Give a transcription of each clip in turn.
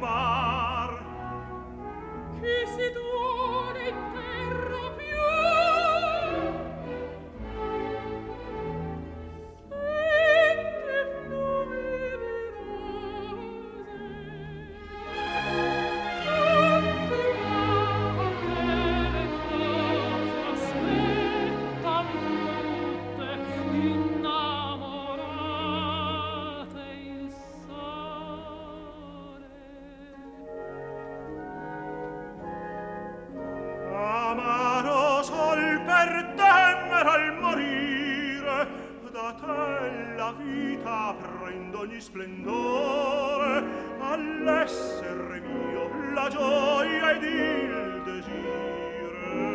mar. Che si dona in terra più amaro sol per temer al morire da te la vita prendo ogni splendore all'essere mio la gioia ed il desire.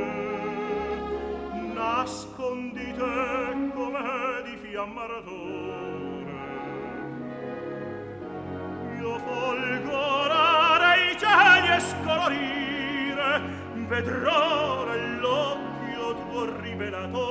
Nascondi te come di fiamma radore io folgorare i cieli e scolorire vedrò quella tua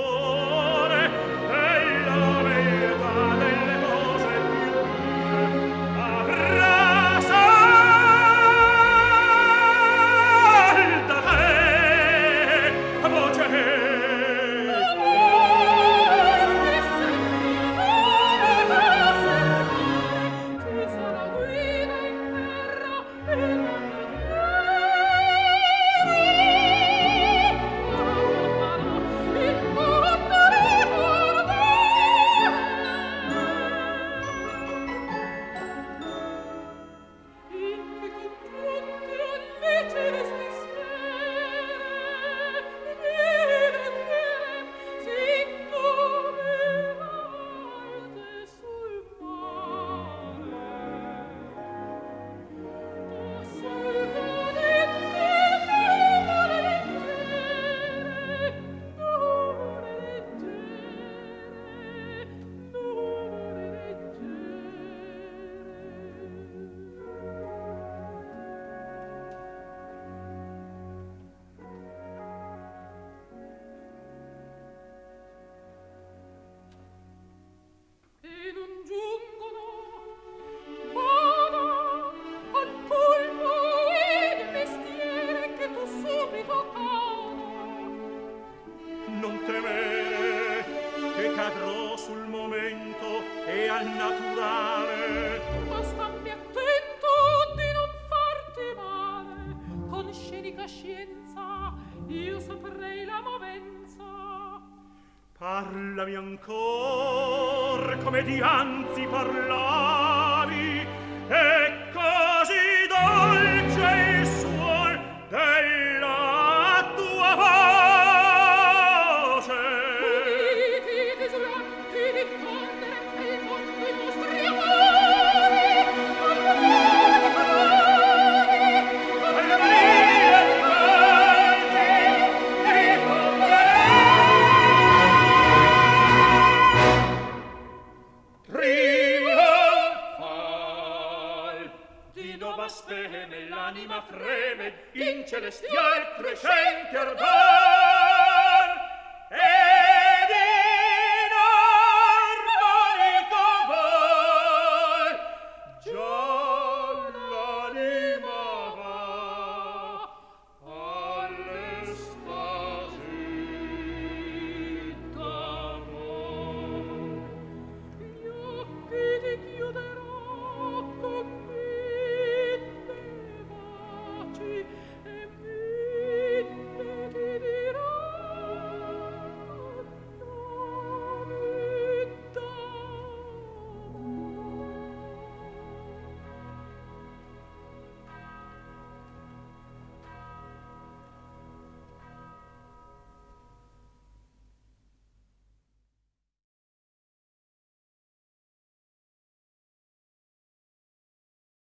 e al naturale. Ma stammi attento di non farti male. Con scenica scienza io saprei la movenza. Parlami ancor come dianzi parlavi e la speme, l'anima freme, in celestial crescente ardor.